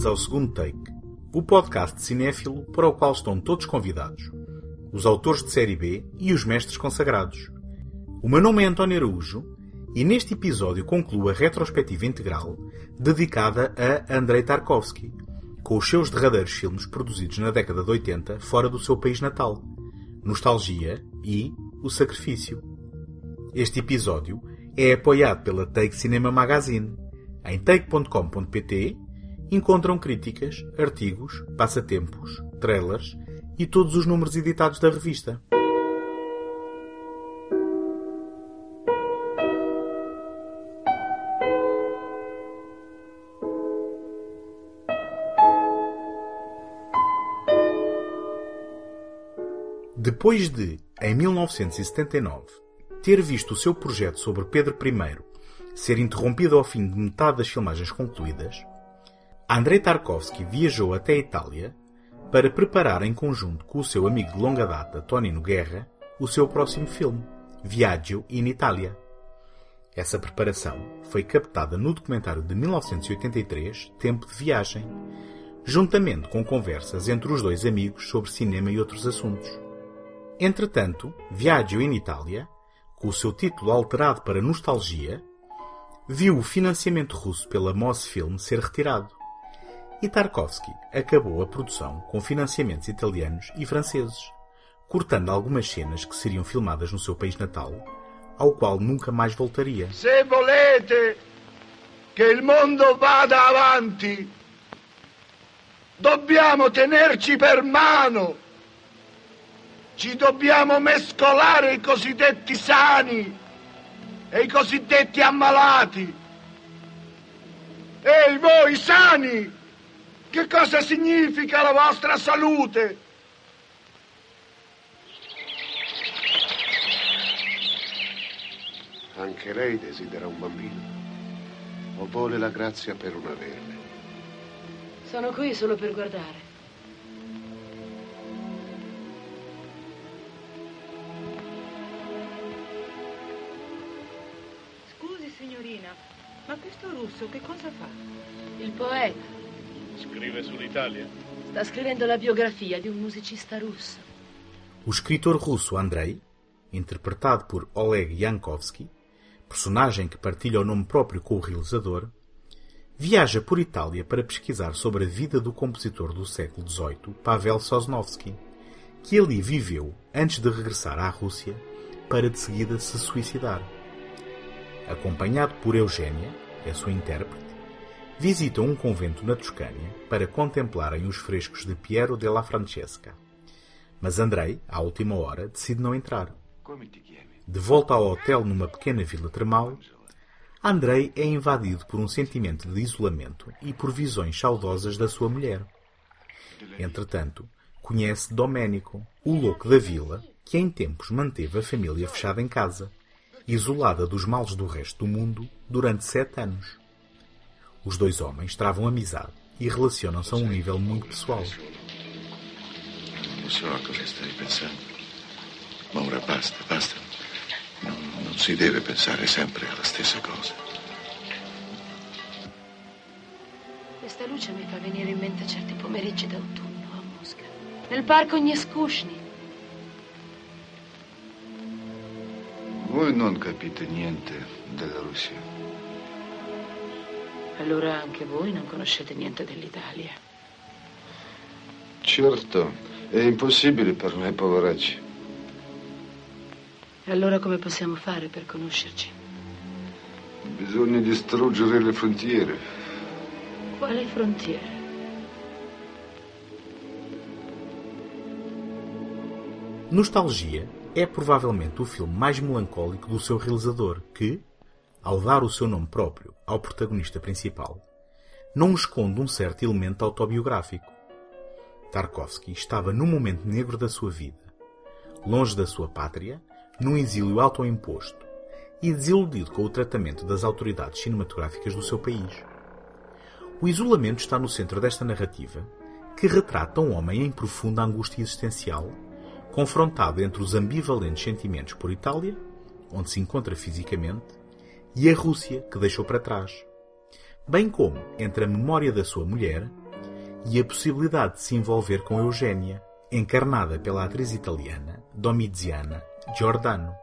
Bem-vindos ao segundo take, o podcast de cinéfilo para o qual estão todos convidados, os autores de série B e os mestres consagrados. O meu nome é António Araújo e neste episódio concluo a retrospectiva integral dedicada a Andrei Tarkovsky, com os seus derradeiros filmes produzidos na década de 80 fora do seu país natal, Nostalgia e O Sacrifício. Este episódio é apoiado pela Take Cinema Magazine. Em take.com.pt encontram críticas, artigos, passatempos, trailers e todos os números editados da revista. Depois de, em 1979, ter visto o seu projeto sobre Pedro I ser interrompido ao fim de metade das filmagens concluídas, Andrei Tarkovsky viajou até a Itália para preparar em conjunto com o seu amigo de longa data, Tonino Guerra, o seu próximo filme, Viaggio in Italia. Essa preparação foi captada no documentário de 1983, Tempo de Viagem, juntamente com conversas entre os dois amigos sobre cinema e outros assuntos. Entretanto, Viaggio in Italia, com o seu título alterado para Nostalgia, viu o financiamento russo pela Mosfilm ser retirado. E Tarkovsky acabou a produção com financiamentos italianos e franceses, cortando algumas cenas que seriam filmadas no seu país natal, ao qual nunca mais voltaria. Se volete che il mondo vada avanti, dobbiamo tenerci per mano. Ci dobbiamo mescolare i cosiddetti sani e i cosiddetti ammalati. Ehi voi sani, che cosa significa la vostra salute? Anche lei desidera un bambino o vuole la grazia per un averle. Sono qui solo per guardare. Scusi, signorina, ma questo russo che cosa fa? Il poeta Scrive sull'Italia. sta scrivendo la biografia di un musicista russo. O escritor russo Andrei, interpretado por Oleg Yankovsky, personagem que partilha o nome próprio com o realizador, viaja por Itália para pesquisar sobre a vida do compositor do século XVIII, Pavel Sosnovsky, que ali viveu antes de regressar à Rússia para de seguida se suicidar. Acompanhado por Eugénia, a sua intérprete, visitam um convento na Toscânia para contemplarem os frescos de Piero della Francesca. Mas Andrei, à última hora, decide não entrar. De volta ao hotel numa pequena vila termal, Andrei é invadido por um sentimento de isolamento e por visões saudosas da sua mulher. Entretanto, conhece Domenico, o louco da vila, que em tempos manteve a família fechada em casa, isolada dos males do resto do mundo durante sete anos. Os dois homens travam amizade e relacionam-se a um nível muito pessoal. Lo so a cosa stai pensando. Ma ora basta, basta. Non, non si deve pensare sempre alla stessa cosa. Questa luce mi fa venire in mente certi pomeriggi d'autunno a Mosca. Nel parco Gneskushny. Voi non capite niente della Russia. Allora anche voi non conoscete niente dell'Italia. Certo, è impossibile per noi poveracci. E allora come possiamo fare per conoscerci? Bisogna distruggere le frontiere. Quale frontiere? Nostalgia é provavelmente o filme mais melancólico do seu realizador, que, ao dar o seu nome próprio ao protagonista principal, não esconde um certo elemento autobiográfico. Tarkovsky estava num momento negro da sua vida, longe da sua pátria, num exílio autoimposto e desiludido com o tratamento das autoridades cinematográficas do seu país. O isolamento está no centro desta narrativa, que retrata um homem em profunda angústia existencial, confrontado entre os ambivalentes sentimentos por Itália, onde se encontra fisicamente, e a Rússia, que deixou para trás. bem como entre a memória da sua mulher e a possibilidade de se envolver com Eugénia, encarnada pela atriz italiana Domiziana Giordano.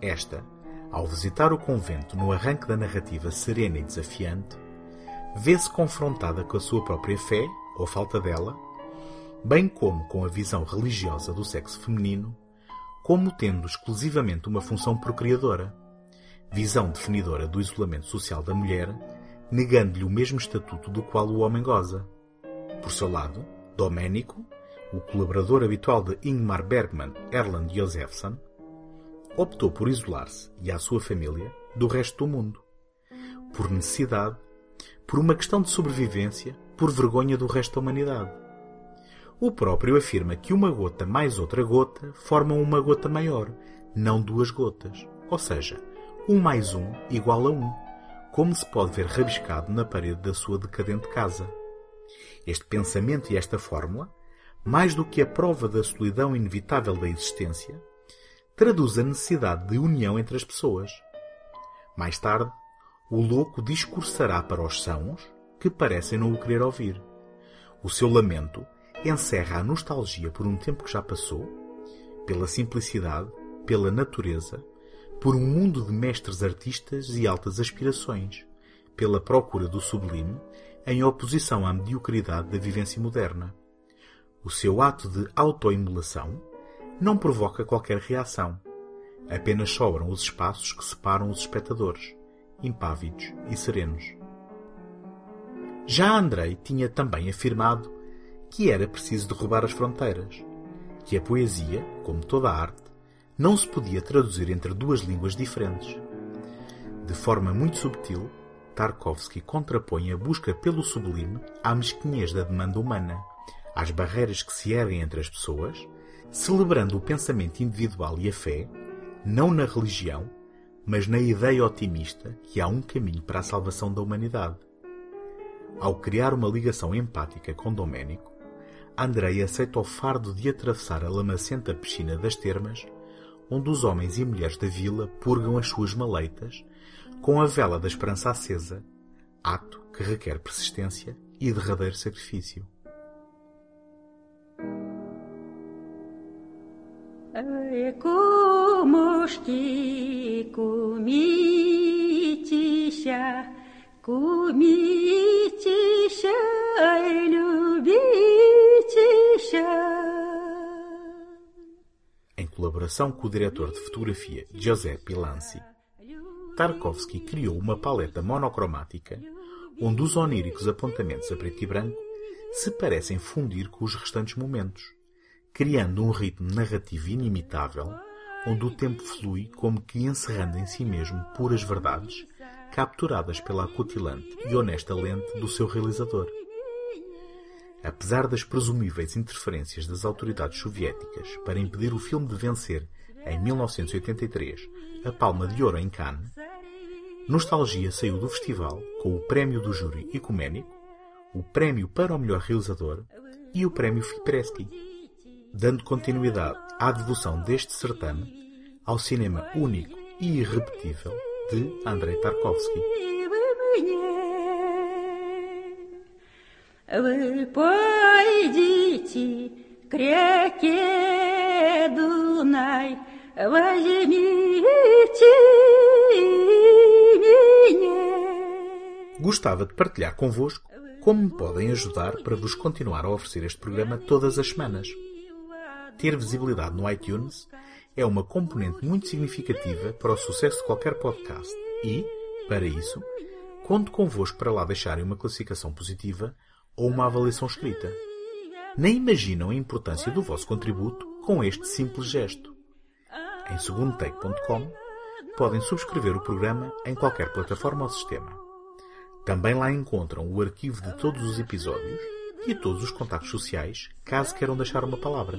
Esta, ao visitar o convento no arranque da narrativa serena e desafiante, vê-se confrontada com a sua própria fé, ou falta dela, bem como com a visão religiosa do sexo feminino, como tendo exclusivamente uma função procriadora, visão definidora do isolamento social da mulher, negando-lhe o mesmo estatuto do qual o homem goza. Por seu lado, Domenico, o colaborador habitual de Ingmar Bergman, Erland Josephson, optou por isolar-se e a sua família do resto do mundo. Por necessidade, por uma questão de sobrevivência, por vergonha do resto da humanidade. O próprio afirma que uma gota mais outra gota formam uma gota maior, não duas gotas. Ou seja, um mais um igual a um, como se pode ver rabiscado na parede da sua decadente casa. Este pensamento e esta fórmula, mais do que a prova da solidão inevitável da existência, traduz a necessidade de união entre as pessoas. Mais tarde, o louco discursará para os sãos que parecem não o querer ouvir. O seu lamento encerra a nostalgia por um tempo que já passou, pela simplicidade, pela natureza, por um mundo de mestres artistas e altas aspirações, pela procura do sublime, em oposição à mediocridade da vivência moderna. O seu ato de autoimolação não provoca qualquer reação. Apenas sobram os espaços que separam os espectadores, impávidos e serenos. Já Andrei tinha também afirmado que era preciso derrubar as fronteiras, que a poesia, como toda a arte, não se podia traduzir entre duas línguas diferentes. De forma muito subtil, Tarkovsky contrapõe a busca pelo sublime à mesquinhez da demanda humana, às barreiras que se erguem entre as pessoas celebrando o pensamento individual e a fé, não na religião, mas na ideia otimista que há um caminho para a salvação da humanidade. Ao criar uma ligação empática com Domênico, Andrei aceita o fardo de atravessar a lamacenta piscina das termas, onde os homens e mulheres da vila purgam as suas maleitas, com a vela da esperança acesa, ato que requer persistência e derradeiro sacrifício. Кумушки, кумитища, кумитища, любитища. Em colaboração com o diretor de fotografia Giuseppe Lanzi, Tarkovsky criou uma paleta monocromática onde os oníricos apontamentos a preto e branco se parecem fundir com os restantes momentos criando um ritmo narrativo inimitável, onde o tempo flui como que encerrando em si mesmo puras verdades, capturadas pela acutilante e honesta lente do seu realizador. Apesar das presumíveis interferências das autoridades soviéticas para impedir o filme de vencer, em 1983, a Palma de Ouro em Cannes, Nostalgia saiu do festival com o Prémio do Júri Ecuménico, o Prémio para o Melhor Realizador e o Prémio Fipresky dando continuidade à devoção deste certame ao cinema único e irrepetível de Andrei Tarkovsky. Вы пойдите к реке Дунай, возьмите меня. Gostava de partilhar convosco como me podem ajudar para vos continuar a oferecer este programa todas as semanas ter visibilidade no iTunes é uma componente muito significativa para o sucesso de qualquer podcast e, para isso, conto convosco para lá deixarem uma classificação positiva ou uma avaliação escrita. Nem imaginam a importância do vosso contributo com este simples gesto. Em segundotake.com podem subscrever o programa em qualquer plataforma ou sistema. Também lá encontram o arquivo de todos os episódios e todos os contactos sociais, caso queiram deixar uma palavra.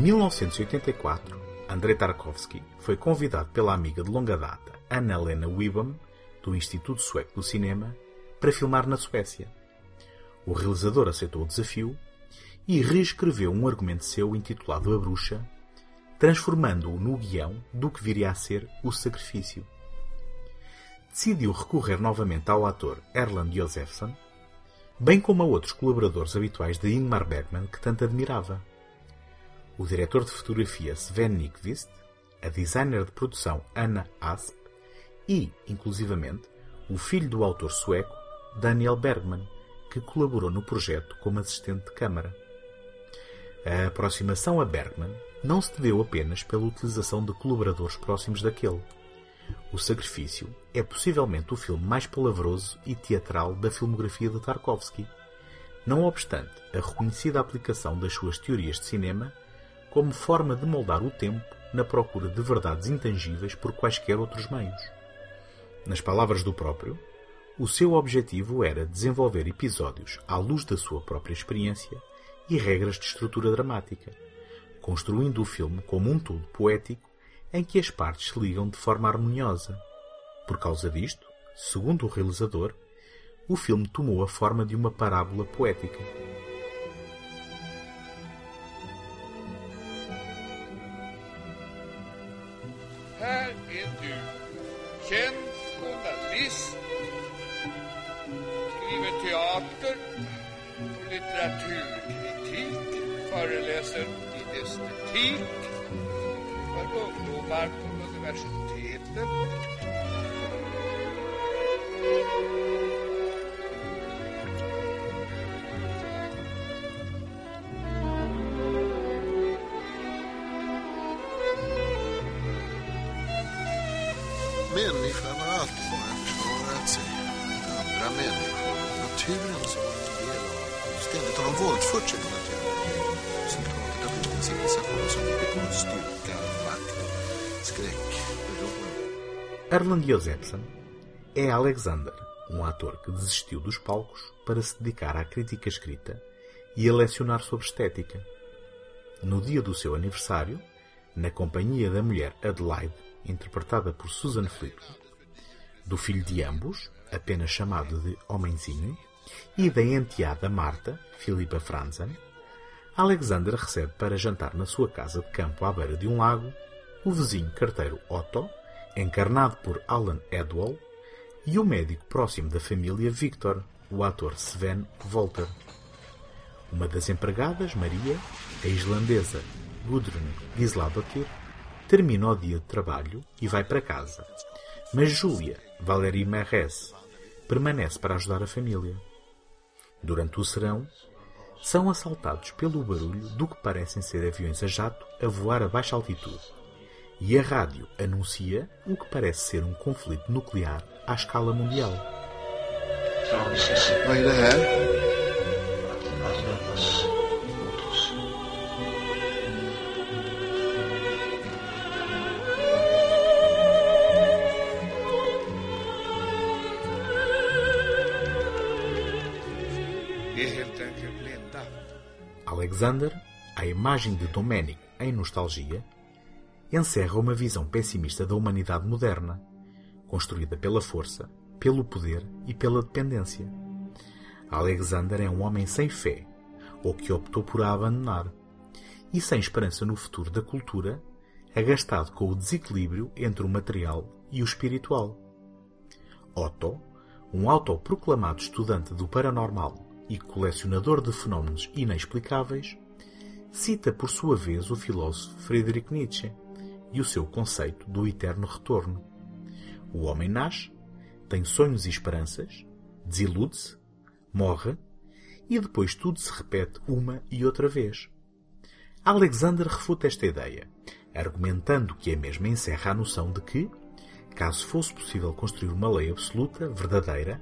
1984, Andrei Tarkovsky foi convidado pela amiga de longa data, Anna Lena Wibam, do Instituto Sueco do Cinema, para filmar na Suécia. O realizador aceitou o desafio e reescreveu um argumento seu intitulado A Bruxa, transformando-o no guião do que viria a ser O Sacrifício. Decidiu recorrer novamente ao ator Erland Josephson, bem como a outros colaboradores habituais de Ingmar Bergman que tanto admirava. O diretor de fotografia Sven Nykvist, a designer de produção Anna Asp e, inclusivamente, o filho do autor sueco Daniel Bergman, que colaborou no projeto como assistente de câmara. A aproximação a Bergman não se deveu apenas pela utilização de colaboradores próximos daquele. O Sacrifício é possivelmente o filme mais palavroso e teatral da filmografia de Tarkovsky, não obstante a reconhecida aplicação das suas teorias de cinema como forma de moldar o tempo na procura de verdades intangíveis por quaisquer outros meios. Nas palavras do próprio, o seu objetivo era desenvolver episódios à luz da sua própria experiência e regras de estrutura dramática, construindo o filme como um todo poético em que as partes se ligam de forma harmoniosa. Por causa disto, segundo o realizador, o filme tomou a forma de uma parábola poética. Litteraturkritik, föreläser i estetik för ungdomar på universitetet. Människan har alltid bara försvarat sig mot andra människor. Naturen som av. Ständigt har de våldfört sig på en civilisation som bygger på styrka, makt, skräck, beroende. Erland Josephson é Alexander, um ator que desistiu dos palcos para se dedicar à crítica escrita e a lecionar sobre estética. No dia do seu aniversário, na companhia da mulher Adelaide, interpretada por Susan Flick, do filho de ambos, apenas chamado de Homenzinho, e da enteada Marta, Philippa Franzen, Alexander recebe para jantar na sua casa de campo à beira de um lago o vizinho carteiro Otto, encarnado por Alan Edwall, e o médico próximo da família Victor, o ator Sven Volter. Uma das empregadas, Maria, a islandesa Gudrun Gisladottir, termina o dia de trabalho e vai para casa. Mas Júlia, Valérie Merres, permanece para ajudar a família. Durante o serão, são assaltados pelo barulho do que parecem ser aviões a jato a voar a baixa altitude. E a rádio anuncia o que parece ser um conflito nuclear à escala mundial. Alexander, à imagem de Domênico em Nostalgia, encerra uma visão pessimista da humanidade moderna, construída pela força, pelo poder e pela dependência. Alexander é um homem sem fé, ou que optou por a abandonar, e sem esperança no futuro da cultura, agastado com o desequilíbrio entre o material e o espiritual. Otto, um autoproclamado estudante do paranormal e colecionador de fenómenos inexplicáveis, cita por sua vez o filósofo Friedrich Nietzsche e o seu conceito do eterno retorno. O homem nasce, tem sonhos e esperanças, desilude-se, morre e depois tudo se repete uma e outra vez. Alexander refuta esta ideia, argumentando que a mesma encerra a noção de que, caso fosse possível construir uma lei absoluta, verdadeira,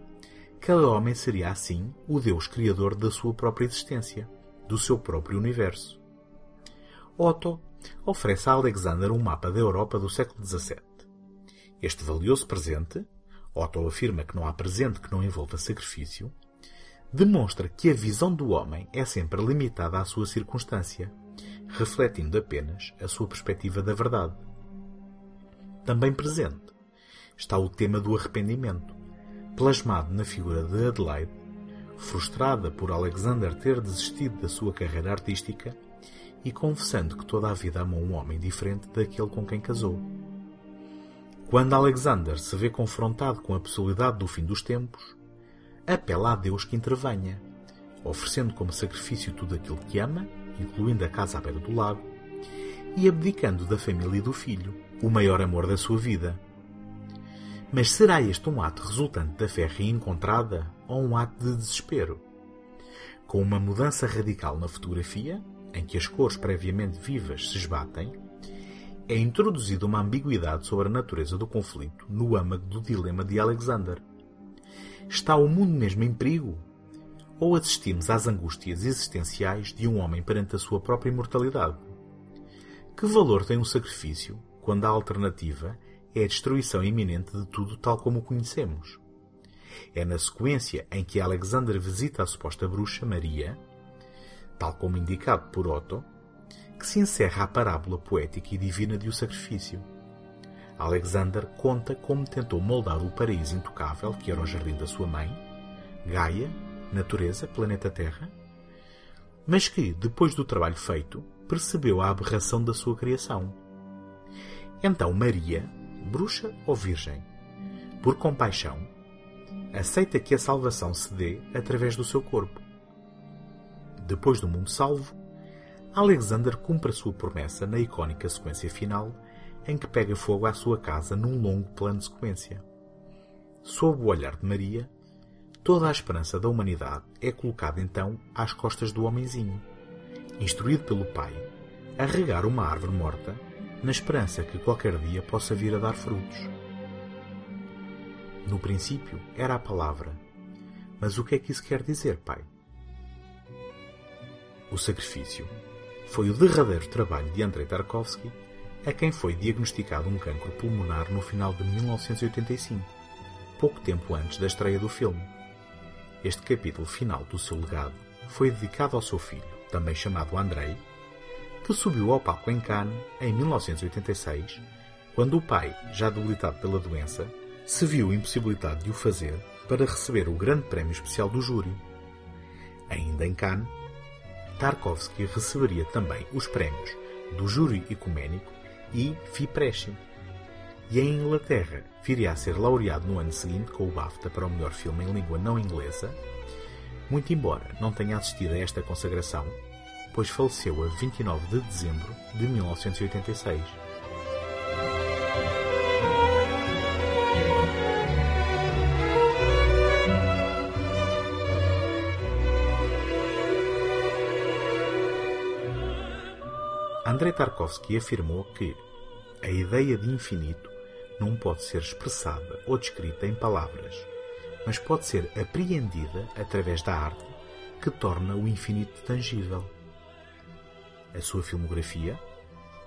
cada homem seria assim o Deus criador da sua própria existência, do seu próprio universo. Otto oferece a Alexander um mapa da Europa do século XVII. Este valioso presente, Otto afirma que não há presente que não envolva sacrifício, demonstra que a visão do homem é sempre limitada à sua circunstância, refletindo apenas a sua perspectiva da verdade. Também presente está o tema do arrependimento, plasmado na figura de Adelaide, frustrada por Alexander ter desistido da sua carreira artística e confessando que toda a vida amou um homem diferente daquele com quem casou. Quando Alexander se vê confrontado com a possibilidade do fim dos tempos, apela a Deus que intervenha, oferecendo como sacrifício tudo aquilo que ama, incluindo a casa à beira do lago, e abdicando da família e do filho, o maior amor da sua vida. Mas será este um ato resultante da fé reencontrada ou um ato de desespero? Com uma mudança radical na fotografia, em que as cores previamente vivas se esbatem, é introduzida uma ambiguidade sobre a natureza do conflito no âmago do dilema de Alexander. Está o mundo mesmo em perigo? Ou assistimos às angústias existenciais de um homem perante a sua própria imortalidade? Que valor tem um sacrifício quando a alternativa é a destruição iminente de tudo tal como o conhecemos? É na sequência em que Alexander visita a suposta bruxa Maria, tal como indicado por Otto, que se encerra a parábola poética e divina de o sacrifício. Alexander conta como tentou moldar o paraíso intocável que era o jardim da sua mãe, Gaia, natureza, planeta Terra, mas que, depois do trabalho feito, percebeu a aberração da sua criação. Então Maria, bruxa ou virgem, por compaixão, aceita que a salvação se dê através do seu corpo. Depois do mundo salvo, Alexander cumpre a sua promessa na icónica sequência final em que pega fogo à sua casa num longo plano de sequência. Sob o olhar de Maria, toda a esperança da humanidade é colocada então às costas do homenzinho, instruído pelo pai a regar uma árvore morta na esperança que qualquer dia possa vir a dar frutos. No princípio era a palavra, mas o que é que isso quer dizer, pai? O sacrifício foi o derradeiro trabalho de Andrei Tarkovsky a quem foi diagnosticado um cancro pulmonar no final de 1985, pouco tempo antes da estreia do filme. Este capítulo final do seu legado foi dedicado ao seu filho, também chamado Andrei, que subiu ao palco em Cannes em 1986, quando o pai, já debilitado pela doença, se viu impossibilitado de o fazer para receber o grande prémio especial do júri. Ainda em Cannes, Tarkovsky receberia também os prémios do Júri Ecuménico e FIPRESCI. E em Inglaterra viria a ser laureado no ano seguinte com o BAFTA para o melhor filme em língua não inglesa, muito embora não tenha assistido a esta consagração, pois faleceu a 29 de dezembro de 1986. Andrei Tarkovsky afirmou que a ideia de infinito não pode ser expressada ou descrita em palavras, mas pode ser apreendida através da arte que torna o infinito tangível. A sua filmografia,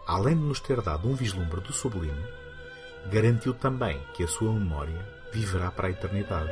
além de nos ter dado um vislumbre do sublime, garantiu também que a sua memória viverá para a eternidade.